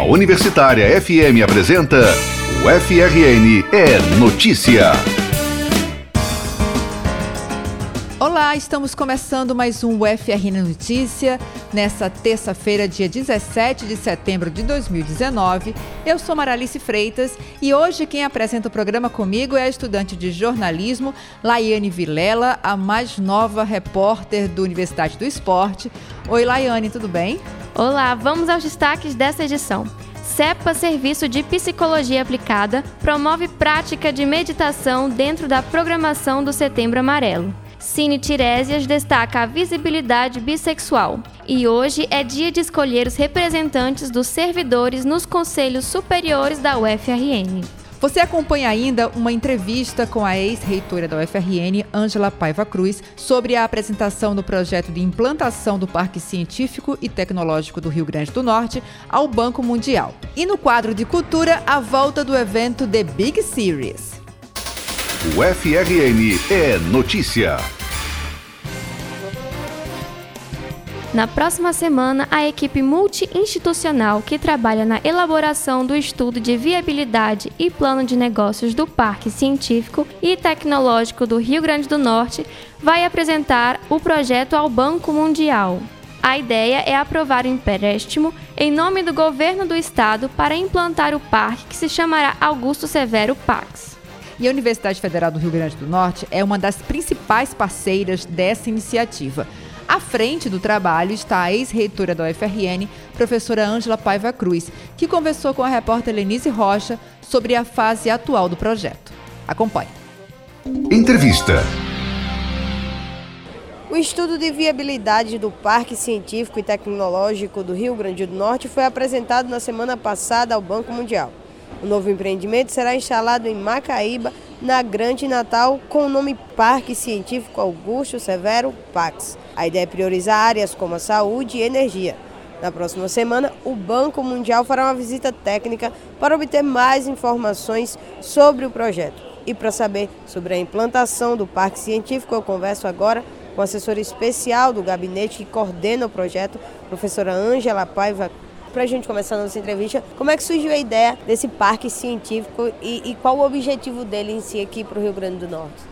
A Universitária FM apresenta o FRN é Notícia. Olá, estamos começando mais um UFRN Notícia nessa terça-feira, dia 17 de setembro de 2019. Eu sou Maralice Freitas e hoje quem apresenta o programa comigo é a estudante de jornalismo Laiane Vilela, a mais nova repórter da Universidade do Esporte. Oi, Laiane, tudo bem? Olá, vamos aos destaques dessa edição. CEPA Serviço de Psicologia Aplicada promove prática de meditação dentro da programação do Setembro Amarelo. Cine Tiresias destaca a visibilidade bissexual. E hoje é dia de escolher os representantes dos servidores nos conselhos superiores da UFRN. Você acompanha ainda uma entrevista com a ex-reitora da UFRN, Ângela Paiva Cruz, sobre a apresentação do projeto de implantação do Parque Científico e Tecnológico do Rio Grande do Norte ao Banco Mundial. E no quadro de cultura, a volta do evento The Big Series. O FRN é notícia. Na próxima semana, a equipe multi-institucional que trabalha na elaboração do estudo de viabilidade e plano de negócios do Parque Científico e Tecnológico do Rio Grande do Norte vai apresentar o projeto ao Banco Mundial. A ideia é aprovar o empréstimo em nome do governo do estado para implantar o parque que se chamará Augusto Severo Pax. E a Universidade Federal do Rio Grande do Norte é uma das principais parceiras dessa iniciativa. À frente do trabalho está a ex-reitora da UFRN, professora Ângela Paiva Cruz, que conversou com a repórter Lenise Rocha sobre a fase atual do projeto. Acompanhe. Entrevista. O estudo de viabilidade do Parque Científico e Tecnológico do Rio Grande do Norte foi apresentado na semana passada ao Banco Mundial. O novo empreendimento será instalado em Macaíba, na Grande Natal, com o nome Parque Científico Augusto Severo Pax. A ideia é priorizar áreas como a saúde e energia. Na próxima semana, o Banco Mundial fará uma visita técnica para obter mais informações sobre o projeto. E para saber sobre a implantação do Parque Científico, eu converso agora com a assessora especial do gabinete que coordena o projeto, professora Ângela Paiva para a gente começar a nossa entrevista, como é que surgiu a ideia desse parque científico e, e qual o objetivo dele em si aqui para o Rio Grande do Norte?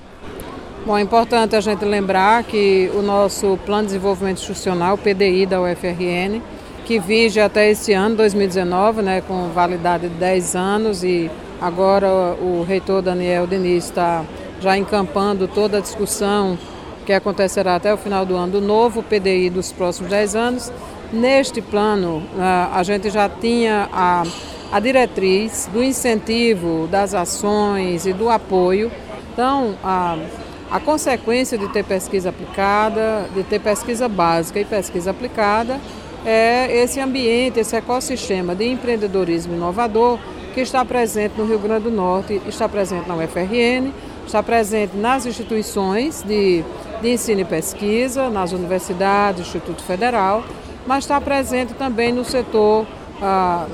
Bom, é importante a gente lembrar que o nosso Plano de Desenvolvimento Institucional, PDI da UFRN, que vige até esse ano, 2019, né, com validade de 10 anos e agora o reitor Daniel Diniz está já encampando toda a discussão que acontecerá até o final do ano do novo PDI dos próximos 10 anos. Neste plano, a gente já tinha a, a diretriz do incentivo das ações e do apoio. Então, a, a consequência de ter pesquisa aplicada, de ter pesquisa básica e pesquisa aplicada, é esse ambiente, esse ecossistema de empreendedorismo inovador que está presente no Rio Grande do Norte, está presente na UFRN, está presente nas instituições de, de ensino e pesquisa, nas universidades, Instituto Federal mas está presente também no setor, ah,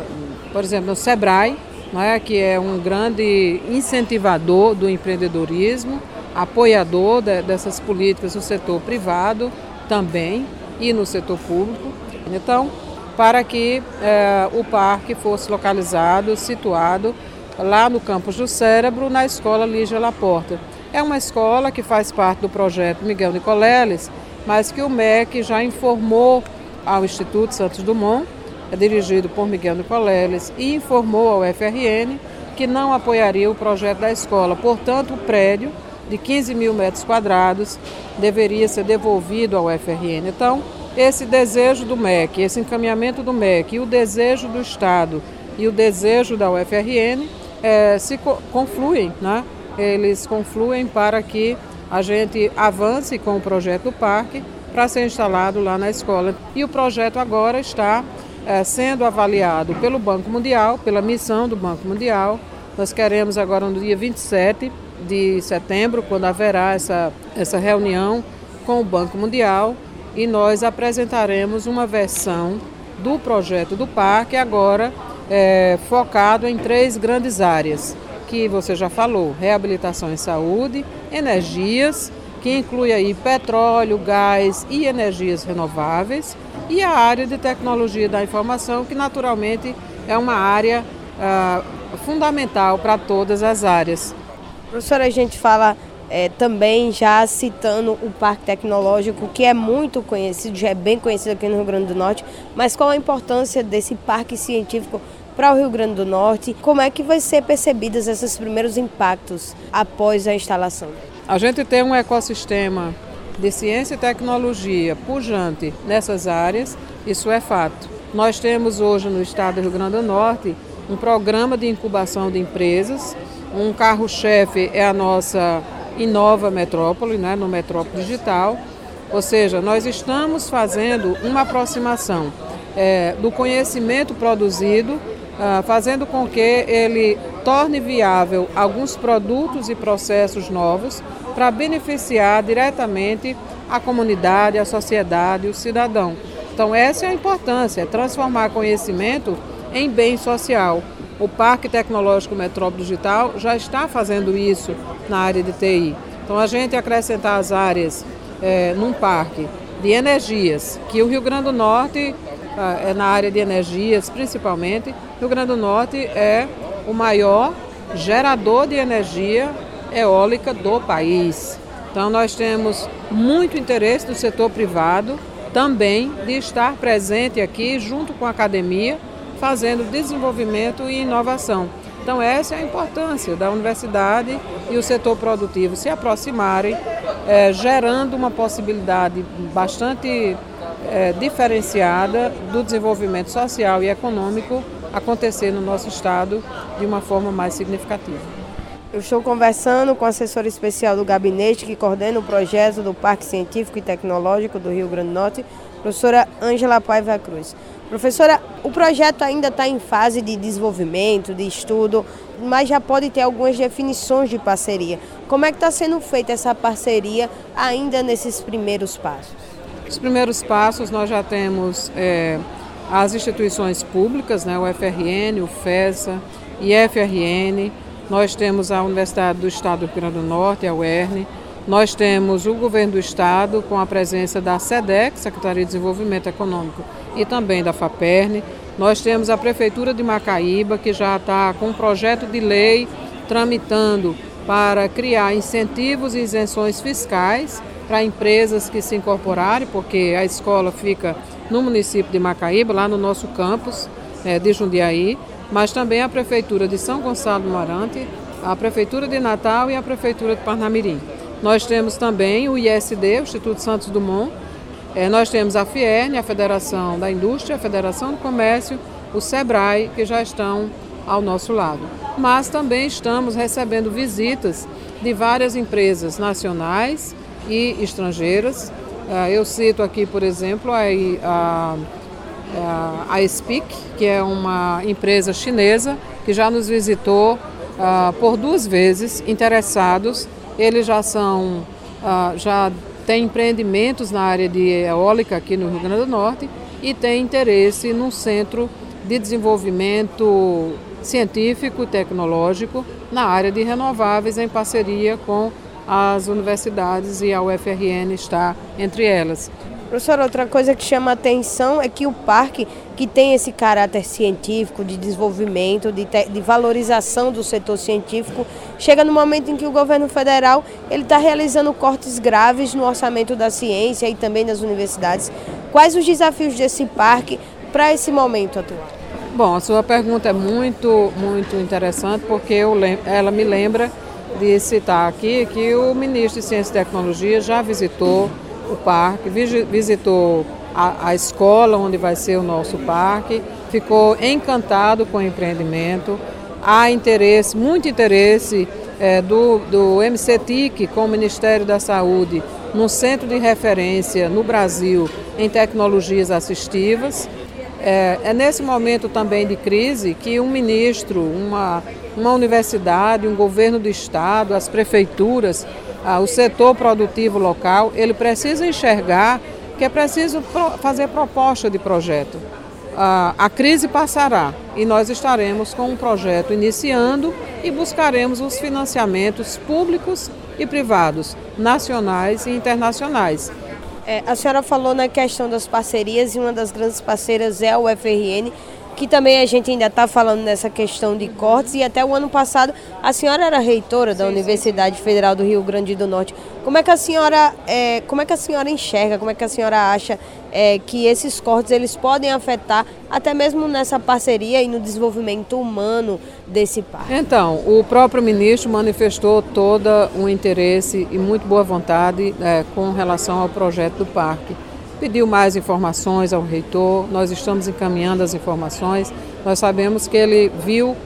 por exemplo, no SEBRAE, é, que é um grande incentivador do empreendedorismo, apoiador de, dessas políticas no setor privado também e no setor público. Então, para que eh, o parque fosse localizado, situado lá no campus do Cérebro, na escola Lígia Laporta. É uma escola que faz parte do projeto Miguel Nicoleles, mas que o MEC já informou ao Instituto Santos Dumont, é dirigido por Miguel Nicoleles, e informou ao FRN que não apoiaria o projeto da escola. Portanto, o prédio de 15 mil metros quadrados deveria ser devolvido ao FRN. Então, esse desejo do MEC, esse encaminhamento do MEC e o desejo do Estado e o desejo da UFRN é, se co confluem, né? eles confluem para que a gente avance com o projeto do parque para ser instalado lá na escola. E o projeto agora está é, sendo avaliado pelo Banco Mundial, pela missão do Banco Mundial. Nós queremos agora no dia 27 de setembro, quando haverá essa, essa reunião com o Banco Mundial, e nós apresentaremos uma versão do projeto do parque agora é, focado em três grandes áreas, que você já falou, reabilitação em saúde, energias que inclui aí petróleo, gás e energias renováveis, e a área de tecnologia da informação, que naturalmente é uma área uh, fundamental para todas as áreas. Professora, a gente fala é, também já citando o Parque Tecnológico, que é muito conhecido, já é bem conhecido aqui no Rio Grande do Norte, mas qual a importância desse parque científico para o Rio Grande do Norte? Como é que vai ser percebidos esses primeiros impactos após a instalação? A gente tem um ecossistema de ciência e tecnologia pujante nessas áreas, isso é fato. Nós temos hoje no estado do Rio Grande do Norte um programa de incubação de empresas. Um carro-chefe é a nossa Inova Metrópole, né, no Metrópole Digital. Ou seja, nós estamos fazendo uma aproximação é, do conhecimento produzido, ah, fazendo com que ele torne viável alguns produtos e processos novos para beneficiar diretamente a comunidade, a sociedade, o cidadão. Então essa é a importância, é transformar conhecimento em bem social. O Parque Tecnológico Metrópole Digital já está fazendo isso na área de TI. Então, a gente acrescentar as áreas é, num parque de energias, que o Rio Grande do Norte, é na área de energias principalmente, Rio Grande do Norte é o maior gerador de energia eólica do país. Então, nós temos muito interesse do setor privado também de estar presente aqui junto com a academia fazendo desenvolvimento e inovação. Então, essa é a importância da universidade e o setor produtivo se aproximarem, é, gerando uma possibilidade bastante é, diferenciada do desenvolvimento social e econômico acontecer no nosso estado de uma forma mais significativa. Eu estou conversando com a assessora especial do gabinete que coordena o projeto do Parque Científico e Tecnológico do Rio Grande do Norte, professora Ângela Paiva Cruz. Professora, o projeto ainda está em fase de desenvolvimento, de estudo, mas já pode ter algumas definições de parceria. Como é que está sendo feita essa parceria ainda nesses primeiros passos? Os primeiros passos nós já temos é, as instituições públicas, né, o FRN, o FESA e FRN, nós temos a Universidade do Estado do Rio Grande do Norte, a UERN, nós temos o governo do estado com a presença da SEDEC, Secretaria de Desenvolvimento Econômico, e também da FAPERN. Nós temos a Prefeitura de Macaíba, que já está com um projeto de lei tramitando para criar incentivos e isenções fiscais para empresas que se incorporarem, porque a escola fica no município de Macaíba, lá no nosso campus é, de Jundiaí, mas também a Prefeitura de São Gonçalo do Marante, a Prefeitura de Natal e a Prefeitura de Parnamirim. Nós temos também o ISD, o Instituto Santos Dumont, é, nós temos a FIERN, a Federação da Indústria, a Federação do Comércio, o SEBRAE, que já estão ao nosso lado. Mas também estamos recebendo visitas de várias empresas nacionais e estrangeiras. É, eu cito aqui, por exemplo, a, a, a SPIC, que é uma empresa chinesa que já nos visitou uh, por duas vezes, interessados. Eles já são, uh, já tem empreendimentos na área de eólica aqui no Rio Grande do Norte e tem interesse num centro de desenvolvimento científico e tecnológico na área de renováveis em parceria com as universidades e a UFRN está entre elas. Professor, outra coisa que chama a atenção é que o parque, que tem esse caráter científico, de desenvolvimento, de, te, de valorização do setor científico, chega no momento em que o governo federal está realizando cortes graves no orçamento da ciência e também das universidades. Quais os desafios desse parque para esse momento atual? Bom, a sua pergunta é muito, muito interessante porque eu, ela me lembra de citar aqui que o ministro de Ciência e Tecnologia já visitou o parque, visitou a, a escola onde vai ser o nosso parque, ficou encantado com o empreendimento. Há interesse, muito interesse é, do, do MCTIC com o Ministério da Saúde no centro de referência no Brasil em tecnologias assistivas. É, é, nesse momento também de crise que um ministro, uma, uma universidade, um governo do estado, as prefeituras ah, o setor produtivo local, ele precisa enxergar que é preciso pro, fazer proposta de projeto. Ah, a crise passará e nós estaremos com um projeto iniciando e buscaremos os financiamentos públicos e privados, nacionais e internacionais. É, a senhora falou na questão das parcerias e uma das grandes parceiras é a UFRN. que também a gente ainda está falando nessa questão de cortes, e até o ano passado a senhora era reitora da sim, Universidade sim. Federal do Rio Grande do Norte. Como é que a senhora, é, como é que a senhora enxerga, como é que a senhora acha é, que esses cortes eles podem afetar até mesmo nessa parceria e no desenvolvimento humano desse parque? Então, o próprio ministro manifestou todo um interesse e muito boa vontade é, com relação ao projeto do parque pediu mais informações ao reitor, nós estamos encaminhando as informações. Nós sabemos que ele viu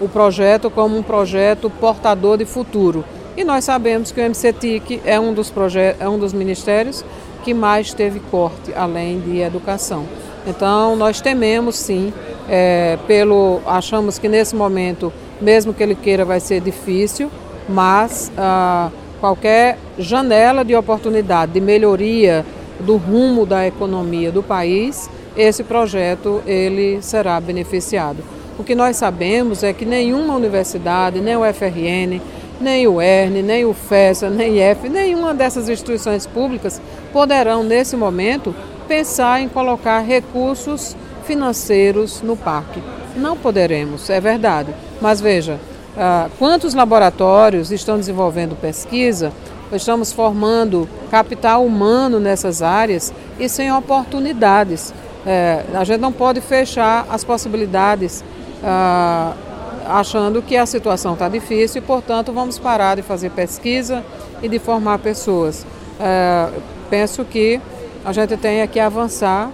o projeto como um projeto portador de futuro. E nós sabemos que o MCTIC é um dos, é um dos ministérios que mais teve corte, além de educação. Então, nós tememos sim, é, pelo, achamos que nesse momento, mesmo que ele queira, vai ser difícil, mas ah, qualquer janela de oportunidade, de melhoria, do rumo da economia do país, esse projeto ele será beneficiado. O que nós sabemos é que nenhuma universidade, nem o FRN, nem o ERN, nem o FESA, nem IF, nenhuma dessas instituições públicas poderão, nesse momento, pensar em colocar recursos financeiros no parque. Não poderemos, é verdade. Mas veja, ah, quantos laboratórios estão desenvolvendo pesquisa estamos formando capital humano nessas áreas e sem oportunidades. É, a gente não pode fechar as possibilidades ah, achando que a situação está difícil e, portanto, vamos parar de fazer pesquisa e de formar pessoas. É, penso que a gente tem que avançar.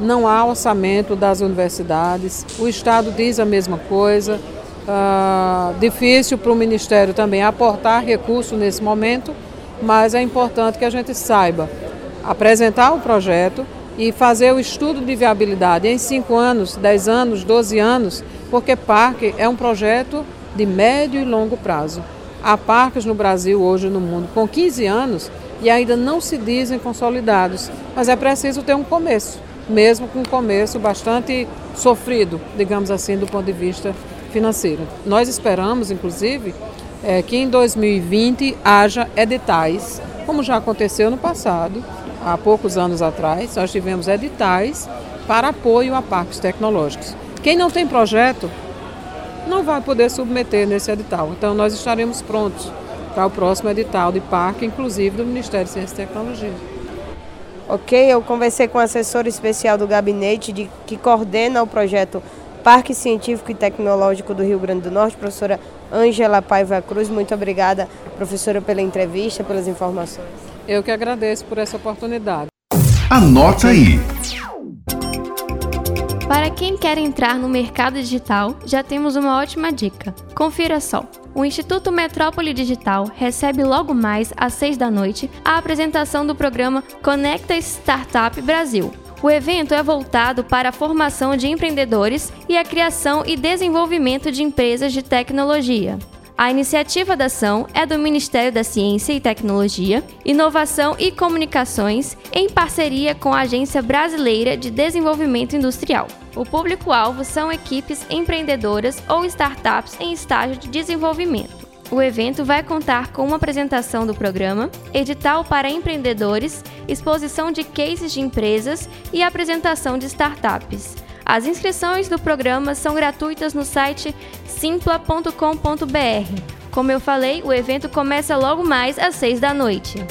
Não há orçamento das universidades, o Estado diz a mesma coisa. Ah, difícil para o Ministério também aportar recurso nesse momento, mas é importante que a gente saiba apresentar o projeto e fazer o estudo de viabilidade em 5 anos, 10 anos, 12 anos, porque parque é um projeto de médio e longo prazo. Há parques no Brasil hoje no mundo com 15 anos e ainda não se dizem consolidados, mas é preciso ter um começo, mesmo com um começo bastante sofrido, digamos assim, do ponto de vista financeiro. Nós esperamos, inclusive, é, que em 2020 haja editais, como já aconteceu no passado, há poucos anos atrás, nós tivemos editais para apoio a parques tecnológicos. Quem não tem projeto não vai poder submeter nesse edital. Então nós estaremos prontos para o próximo edital de parque, inclusive do Ministério de Ciência e Tecnologia. Ok, eu conversei com a assessora especial do gabinete de, que coordena o projeto Parque Científico e Tecnológico do Rio Grande do Norte, professora Ângela Paiva Cruz. Muito obrigada, professora, pela entrevista, pelas informações. Eu que agradeço por essa oportunidade. Anota aí. Para quem quer entrar no mercado digital, já temos uma ótima dica. Confira só. O Instituto Metrópole Digital recebe logo mais às 6 da noite a apresentação do programa Conecta Startup Brasil, o evento é voltado para a formação de empreendedores e a criação e desenvolvimento de empresas de tecnologia. A iniciativa da ação é do Ministério da Ciência e Tecnologia, Inovação e Comunicações, em parceria com a Agência Brasileira de Desenvolvimento Industrial. O público-alvo são equipes empreendedoras ou startups em estágio de desenvolvimento. O evento vai contar com uma apresentação do programa, edital para empreendedores, exposição de cases de empresas e apresentação de startups. As inscrições do programa são gratuitas no site simpla.com.br. Como eu falei, o evento começa logo mais às 6 da noite.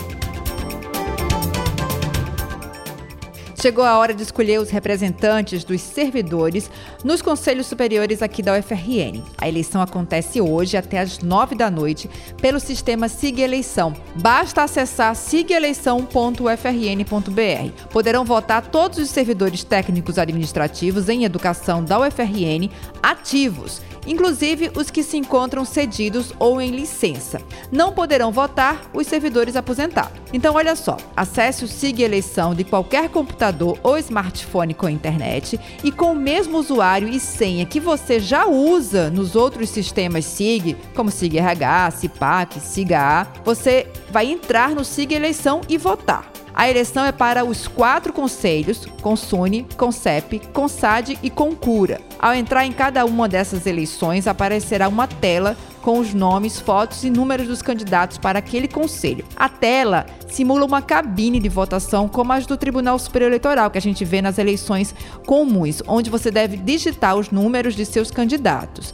Chegou a hora de escolher os representantes dos servidores nos conselhos superiores aqui da UFRN. A eleição acontece hoje até às 9 da noite pelo sistema Siga Eleição. Basta acessar sigaeleição.ufrn.br. Poderão votar todos os servidores técnicos administrativos em educação da UFRN ativos inclusive os que se encontram cedidos ou em licença. Não poderão votar os servidores aposentados. Então, olha só, acesse o SIG Eleição de qualquer computador ou smartphone com internet e com o mesmo usuário e senha que você já usa nos outros sistemas SIG, como SIG RH, CIPAC, SIGA, você vai entrar no SIG Eleição e votar. A eleição é para os quatro conselhos, Consune, Concep, Consad e Concura. Ao entrar em cada uma dessas eleições, aparecerá uma tela com os nomes, fotos e números dos candidatos para aquele conselho. A tela simula uma cabine de votação como as do Tribunal Superior Eleitoral, que a gente vê nas eleições comuns, onde você deve digitar os números de seus candidatos.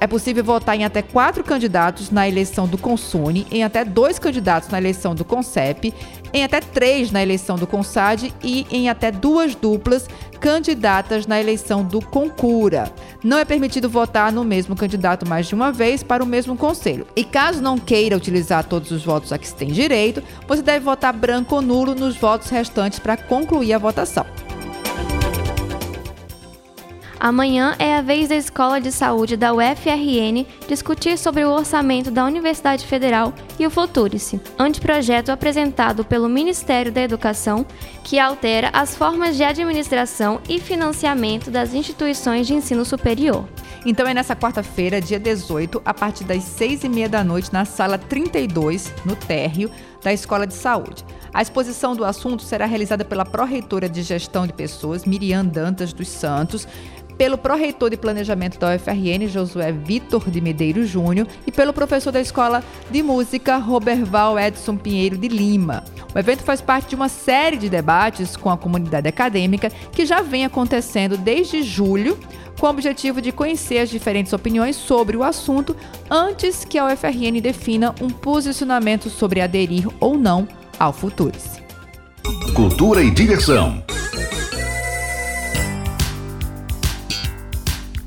É possível votar em até quatro candidatos na eleição do Consune, em até dois candidatos na eleição do Concep, em até três na eleição do Consad e em até duas duplas candidatas na eleição do Concura. Não é permitido votar no mesmo candidato mais de uma vez para o mesmo conselho. E caso não queira utilizar todos os votos a que se tem direito, você deve votar branco ou nulo nos votos restantes para concluir a votação. Amanhã é a vez da Escola de Saúde da UFRN discutir sobre o orçamento da Universidade Federal e o Futurice, anteprojeto apresentado pelo Ministério da Educação que altera as formas de administração e financiamento das instituições de ensino superior. Então é nessa quarta-feira, dia 18, a partir das seis e meia da noite, na sala 32, no térreo da Escola de Saúde. A exposição do assunto será realizada pela pró-reitora de Gestão de Pessoas, Miriam Dantas dos Santos, pelo pró-reitor de planejamento da UFRN, Josué Vitor de Medeiros Júnior, e pelo professor da Escola de Música, Roberval Edson Pinheiro de Lima. O evento faz parte de uma série de debates com a comunidade acadêmica que já vem acontecendo desde julho, com o objetivo de conhecer as diferentes opiniões sobre o assunto antes que a UFRN defina um posicionamento sobre aderir ou não ao Futurice. Cultura e diversão.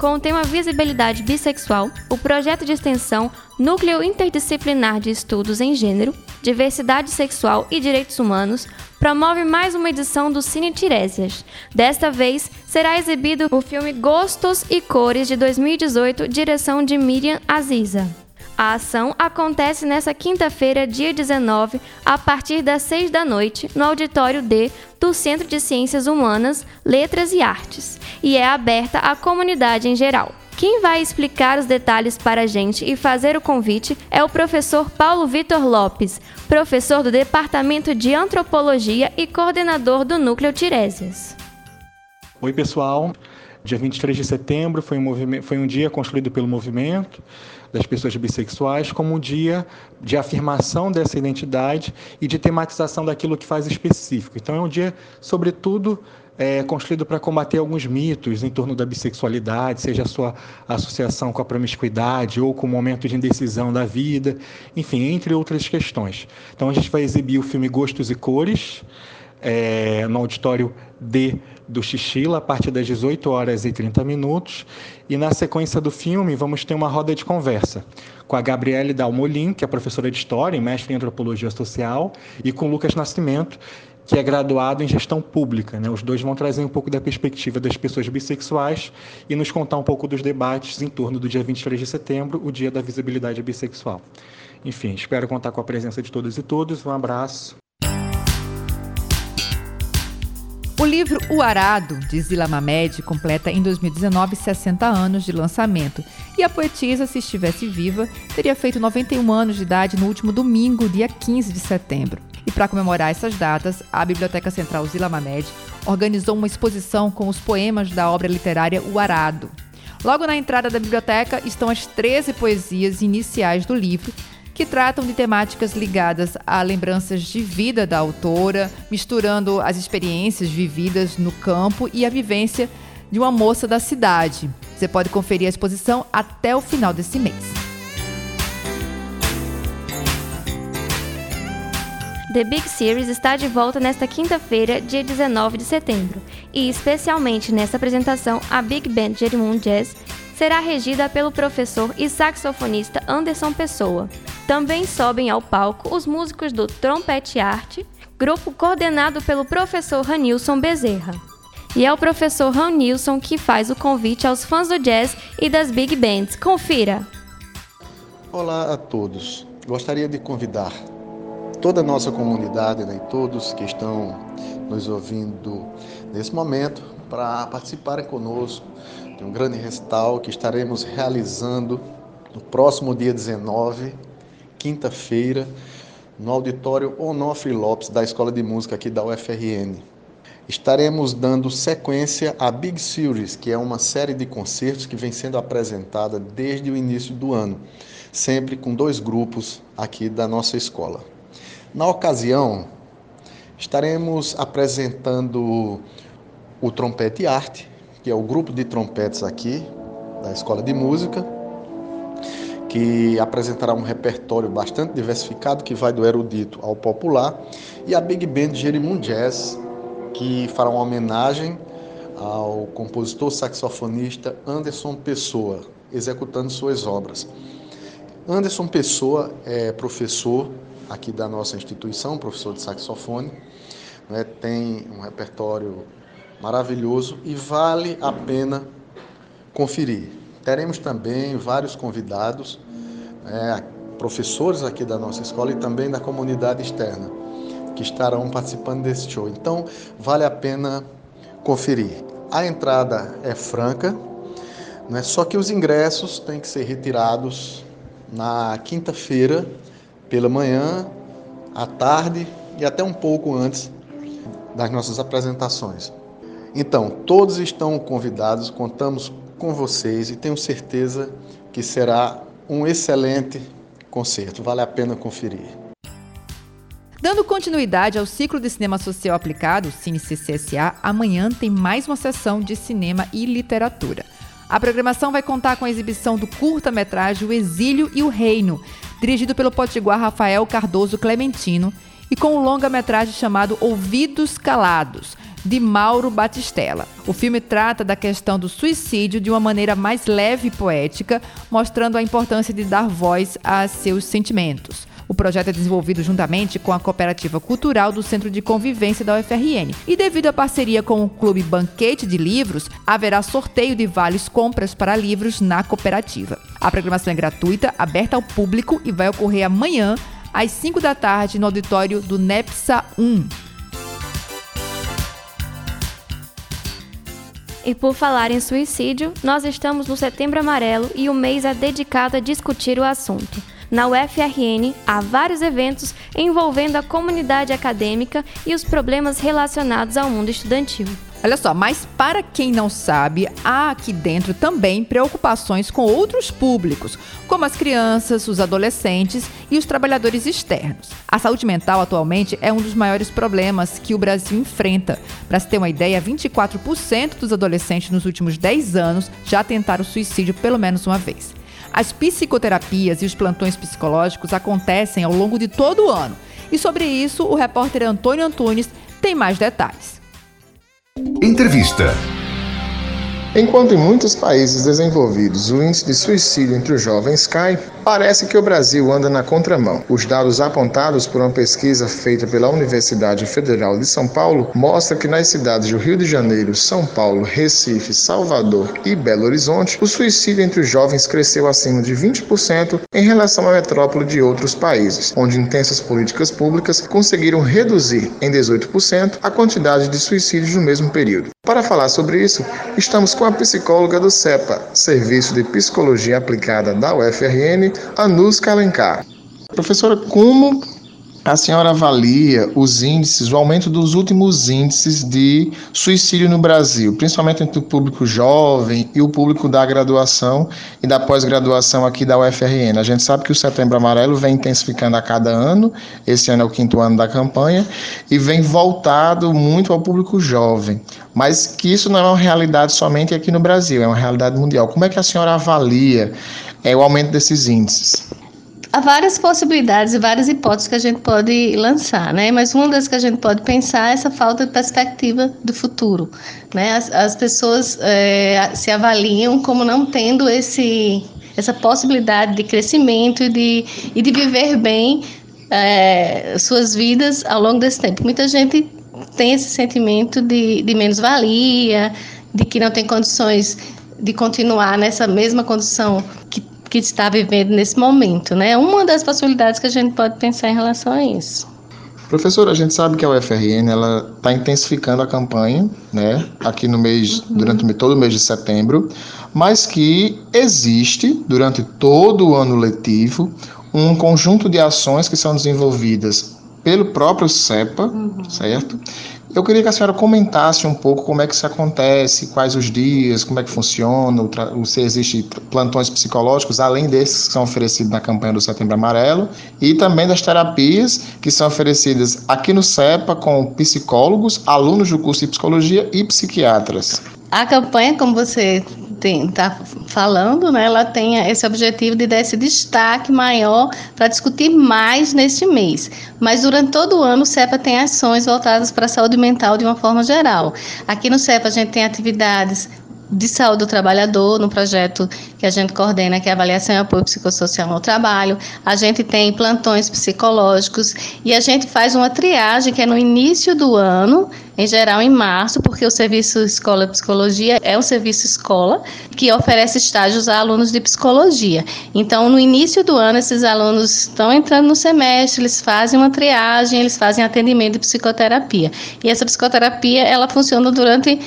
Com o tema Visibilidade Bissexual, o projeto de extensão Núcleo Interdisciplinar de Estudos em Gênero, Diversidade Sexual e Direitos Humanos promove mais uma edição do Cine Tiresias. Desta vez, será exibido o filme Gostos e Cores de 2018, direção de Miriam Aziza. A ação acontece nesta quinta-feira, dia 19, a partir das 6 da noite, no auditório D do Centro de Ciências Humanas, Letras e Artes, e é aberta à comunidade em geral. Quem vai explicar os detalhes para a gente e fazer o convite é o professor Paulo Vitor Lopes, professor do Departamento de Antropologia e coordenador do Núcleo Tiresias. Oi, pessoal. Dia 23 de setembro foi um, foi um dia construído pelo movimento das pessoas bissexuais como um dia de afirmação dessa identidade e de tematização daquilo que faz específico. Então, é um dia, sobretudo, é, construído para combater alguns mitos em torno da bissexualidade, seja a sua associação com a promiscuidade ou com o momento de indecisão da vida, enfim, entre outras questões. Então, a gente vai exibir o filme Gostos e Cores é, no auditório D do Xixila, a partir das 18 horas e 30 minutos. E na sequência do filme, vamos ter uma roda de conversa com a Gabriele Dalmolin, que é professora de História e mestre em Antropologia Social, e com Lucas Nascimento, que é graduado em Gestão Pública. Né? Os dois vão trazer um pouco da perspectiva das pessoas bissexuais e nos contar um pouco dos debates em torno do dia 23 de setembro, o Dia da Visibilidade Bissexual. Enfim, espero contar com a presença de todos e todas. Um abraço. O livro O Arado, de Zila Mamed, completa em 2019 60 anos de lançamento. E a poetisa, se estivesse viva, teria feito 91 anos de idade no último domingo, dia 15 de setembro. E para comemorar essas datas, a Biblioteca Central Zila Mamed organizou uma exposição com os poemas da obra literária O Arado. Logo na entrada da biblioteca estão as 13 poesias iniciais do livro, que tratam de temáticas ligadas a lembranças de vida da autora, misturando as experiências vividas no campo e a vivência de uma moça da cidade. Você pode conferir a exposição até o final desse mês. The Big Series está de volta nesta quinta-feira, dia 19 de setembro, e especialmente nesta apresentação, a Big Band Jerimum Jazz será regida pelo professor e saxofonista Anderson Pessoa. Também sobem ao palco os músicos do Trompete Arte, grupo coordenado pelo professor Ranilson Bezerra. E é o professor Ranilson que faz o convite aos fãs do jazz e das big bands. Confira! Olá a todos. Gostaria de convidar toda a nossa comunidade né, e todos que estão nos ouvindo nesse momento para participarem conosco de um grande recital que estaremos realizando no próximo dia 19 quinta-feira, no auditório Onofre Lopes, da Escola de Música aqui da UFRN. Estaremos dando sequência à Big Series, que é uma série de concertos que vem sendo apresentada desde o início do ano. sempre com dois grupos aqui da nossa escola. Na ocasião, estaremos apresentando o Trompete Arte, que é o grupo de trompetes aqui da Escola de Música, que apresentará um repertório bastante diversificado que vai do erudito ao popular, e a Big Band Jerimum Jazz, que fará uma homenagem ao compositor saxofonista Anderson Pessoa, executando suas obras. Anderson Pessoa é professor aqui da nossa instituição, professor de saxofone, né, tem um repertório maravilhoso e vale a pena conferir. Teremos também vários convidados, né, professores aqui da nossa escola e também da comunidade externa, que estarão participando desse show. Então, vale a pena conferir. A entrada é franca, né, só que os ingressos têm que ser retirados na quinta-feira, pela manhã, à tarde e até um pouco antes das nossas apresentações. Então, todos estão convidados, contamos com vocês e tenho certeza que será um excelente concerto. Vale a pena conferir. Dando continuidade ao ciclo de cinema social aplicado, Cine CCSA, amanhã tem mais uma sessão de cinema e literatura. A programação vai contar com a exibição do curta-metragem O Exílio e o Reino, dirigido pelo potiguar Rafael Cardoso Clementino, e com o um longa-metragem chamado Ouvidos Calados, de Mauro Batistella. O filme trata da questão do suicídio de uma maneira mais leve e poética, mostrando a importância de dar voz a seus sentimentos. O projeto é desenvolvido juntamente com a Cooperativa Cultural do Centro de Convivência da UFRN. E devido à parceria com o Clube Banquete de Livros, haverá sorteio de vales compras para livros na cooperativa. A programação é gratuita, aberta ao público e vai ocorrer amanhã, às 5 da tarde, no auditório do NEPSA 1. E por falar em suicídio, nós estamos no Setembro Amarelo e o mês é dedicado a discutir o assunto. Na UFRN, há vários eventos envolvendo a comunidade acadêmica e os problemas relacionados ao mundo estudantil. Olha só, mas para quem não sabe, há aqui dentro também preocupações com outros públicos, como as crianças, os adolescentes e os trabalhadores externos. A saúde mental atualmente é um dos maiores problemas que o Brasil enfrenta. Para se ter uma ideia, 24% dos adolescentes nos últimos 10 anos já tentaram suicídio pelo menos uma vez. As psicoterapias e os plantões psicológicos acontecem ao longo de todo o ano. E sobre isso, o repórter Antônio Antunes tem mais detalhes. Entrevista. Enquanto em muitos países desenvolvidos o índice de suicídio entre os jovens cai, parece que o Brasil anda na contramão. Os dados apontados por uma pesquisa feita pela Universidade Federal de São Paulo mostram que nas cidades do Rio de Janeiro, São Paulo, Recife, Salvador e Belo Horizonte, o suicídio entre os jovens cresceu acima de 20% em relação à metrópole de outros países, onde intensas políticas públicas conseguiram reduzir em 18% a quantidade de suicídios no mesmo período. Para falar sobre isso, estamos com a psicóloga do CEPA, Serviço de Psicologia Aplicada da UFRN, Anuska Alencar. Professora, como a senhora avalia os índices, o aumento dos últimos índices de suicídio no Brasil, principalmente entre o público jovem e o público da graduação e da pós-graduação aqui da UFRN? A gente sabe que o Setembro Amarelo vem intensificando a cada ano, esse ano é o quinto ano da campanha, e vem voltado muito ao público jovem, mas que isso não é uma realidade somente aqui no Brasil, é uma realidade mundial. Como é que a senhora avalia é, o aumento desses índices? Há várias possibilidades e várias hipóteses que a gente pode lançar, né? Mas uma das que a gente pode pensar é essa falta de perspectiva do futuro, né? As, as pessoas é, se avaliam como não tendo esse essa possibilidade de crescimento e de, e de viver bem é, suas vidas ao longo desse tempo. Muita gente tem esse sentimento de, de menos-valia, de que não tem condições de continuar nessa mesma condição que que está vivendo nesse momento, né? Uma das possibilidades que a gente pode pensar em relação a isso. Professora, a gente sabe que a UFRN ela está intensificando a campanha, né, aqui no mês, uhum. durante todo o mês de setembro, mas que existe durante todo o ano letivo um conjunto de ações que são desenvolvidas pelo próprio CEPA, uhum. certo? Eu queria que a senhora comentasse um pouco como é que isso acontece, quais os dias, como é que funciona, se existe plantões psicológicos, além desses que são oferecidos na campanha do Setembro Amarelo, e também das terapias que são oferecidas aqui no CEPA com psicólogos, alunos do curso de psicologia e psiquiatras. A campanha, como você está falando, né, ela tem esse objetivo de dar esse destaque maior para discutir mais neste mês. Mas durante todo o ano, o CEPA tem ações voltadas para a saúde mental de uma forma geral. Aqui no CEPA, a gente tem atividades de saúde do trabalhador, no projeto que a gente coordena, que é avaliação e apoio psicossocial no trabalho. A gente tem plantões psicológicos e a gente faz uma triagem que é no início do ano, em geral em março, porque o serviço Escola Psicologia é um serviço escola que oferece estágios a alunos de psicologia. Então, no início do ano, esses alunos estão entrando no semestre, eles fazem uma triagem, eles fazem atendimento de psicoterapia. E essa psicoterapia, ela funciona durante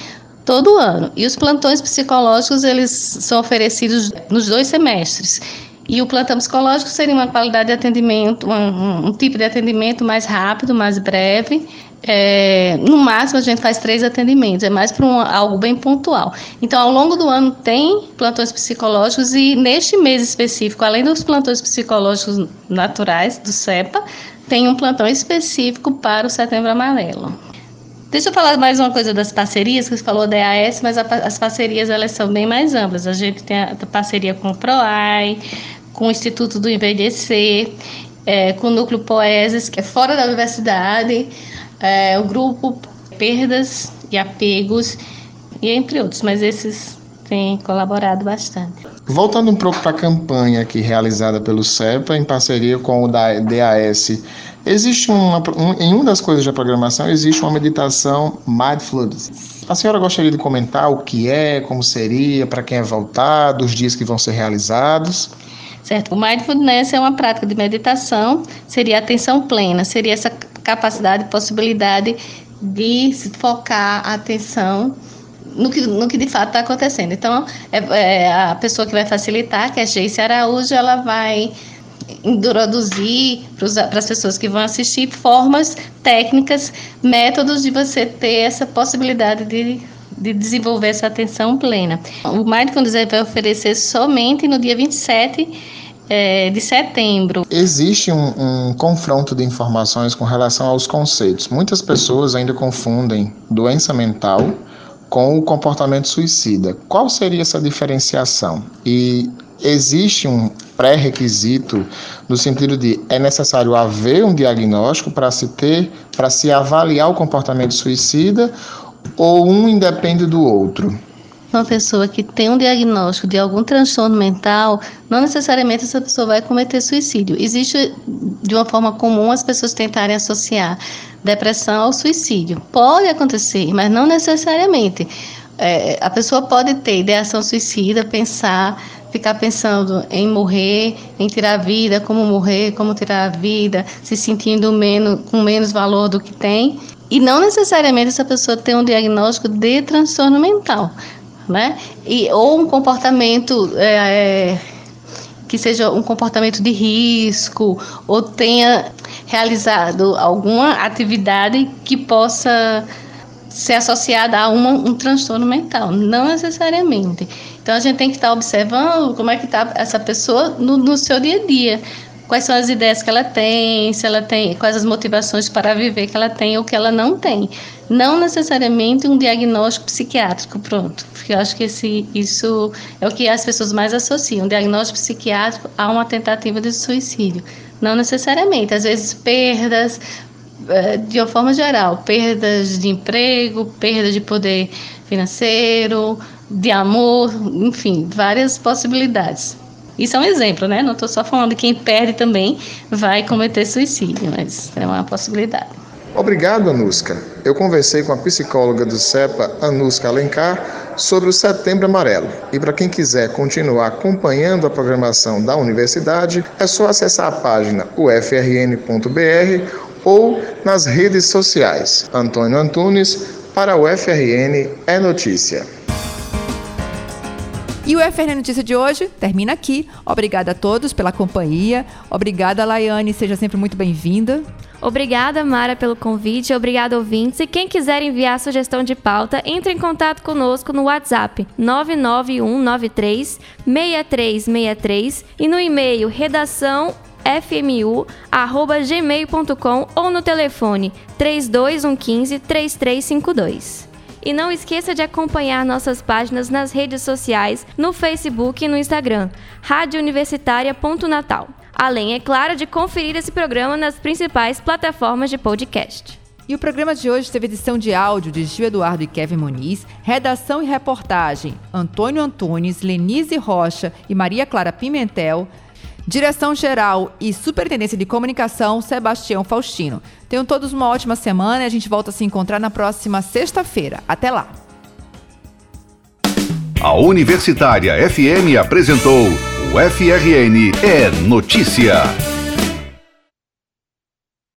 todo ano. E os plantões psicológicos, eles são oferecidos nos dois semestres. E o plantão psicológico seria uma qualidade de atendimento, um, um tipo de atendimento mais rápido, mais breve. É, no máximo, a gente faz três atendimentos, é mais para um, algo bem pontual. Então, ao longo do ano, tem plantões psicológicos e neste mês específico, além dos plantões psicológicos naturais do CEPA, tem um plantão específico para o Setembro Amarelo. Deixa eu falar mais uma coisa das parcerias, que você falou da EAS, mas a, as parcerias elas são bem mais amplas. A gente tem a, a parceria com o PROAI, com o Instituto do Envelhecer, é, com o Núcleo Poeses, que é fora da universidade, é, o grupo Perdas e Apegos, e entre outros, mas esses têm colaborado bastante. Voltando um pouco para a campanha aqui realizada pelo CEPA, em parceria com o da DAS Existe uma, um, em uma das coisas da programação, existe uma meditação mindfulness. A senhora gostaria de comentar o que é, como seria, para quem é voltado, os dias que vão ser realizados? Certo. O mindfulness é uma prática de meditação, seria atenção plena, seria essa capacidade, possibilidade de focar a atenção no que, no que de fato está acontecendo. Então, é, é, a pessoa que vai facilitar, que é a Geice Araújo, ela vai introduzir para as pessoas que vão assistir formas técnicas, métodos de você ter essa possibilidade de, de desenvolver essa atenção plena. O Mindfulness vai oferecer somente no dia 27 é, de setembro. Existe um, um, confronto de informações com relação aos conceitos. Muitas pessoas ainda confundem doença mental com o comportamento suicida. Qual seria essa diferenciação? E existe um pré-requisito no sentido de é necessário haver um diagnóstico para se ter, para se avaliar o comportamento suicida ou um independe do outro? Uma pessoa que tem um diagnóstico de algum transtorno mental, não necessariamente essa pessoa vai cometer suicídio. Existe de uma forma comum as pessoas tentarem associar depressão ao suicídio. Pode acontecer, mas não necessariamente. É, a pessoa pode ter ideação suicida, pensar ficar pensando em morrer, em tirar a vida, como morrer, como tirar a vida, se sentindo menos, com menos valor do que tem. E não necessariamente essa pessoa tem um diagnóstico de transtorno mental, né? E, ou um comportamento é, é, que seja um comportamento de risco, ou tenha realizado alguma atividade que possa ser associada a uma, um transtorno mental, não necessariamente. Então a gente tem que estar observando como é que está essa pessoa no, no seu dia a dia. Quais são as ideias que ela tem, se ela tem, quais as motivações para viver que ela tem ou que ela não tem. Não necessariamente um diagnóstico psiquiátrico, pronto. Porque eu acho que esse, isso é o que as pessoas mais associam, um diagnóstico psiquiátrico a uma tentativa de suicídio. Não necessariamente, às vezes perdas, é, de uma forma geral, perdas de emprego, perda de poder financeiro, de amor, enfim, várias possibilidades. Isso é um exemplo, né? Não estou só falando de quem perde também vai cometer suicídio, mas é uma possibilidade. Obrigado, Anuska. Eu conversei com a psicóloga do CEPA, Anuska Alencar, sobre o Setembro Amarelo. E para quem quiser continuar acompanhando a programação da universidade, é só acessar a página ufrn.br ou nas redes sociais. Antônio Antunes, para o FRN é Notícia. E o FRN Notícia de hoje termina aqui. Obrigada a todos pela companhia. Obrigada, Laiane. Seja sempre muito bem-vinda. Obrigada, Mara, pelo convite. Obrigada, ouvintes. E quem quiser enviar sugestão de pauta, entre em contato conosco no WhatsApp 99193 6363 e no e-mail redação fmu@gmail.com ou no telefone 3215 3352. E não esqueça de acompanhar nossas páginas nas redes sociais, no Facebook e no Instagram, Rádio Universitária.natal. Além, é claro, de conferir esse programa nas principais plataformas de podcast. E o programa de hoje teve edição de áudio de Gil Eduardo e Kevin Muniz, redação e reportagem Antônio Antunes, Lenise Rocha e Maria Clara Pimentel, direção geral e superintendência de comunicação Sebastião Faustino. Tenham todos uma ótima semana e a gente volta a se encontrar na próxima sexta-feira. Até lá! A Universitária FM apresentou o FRN é Notícia.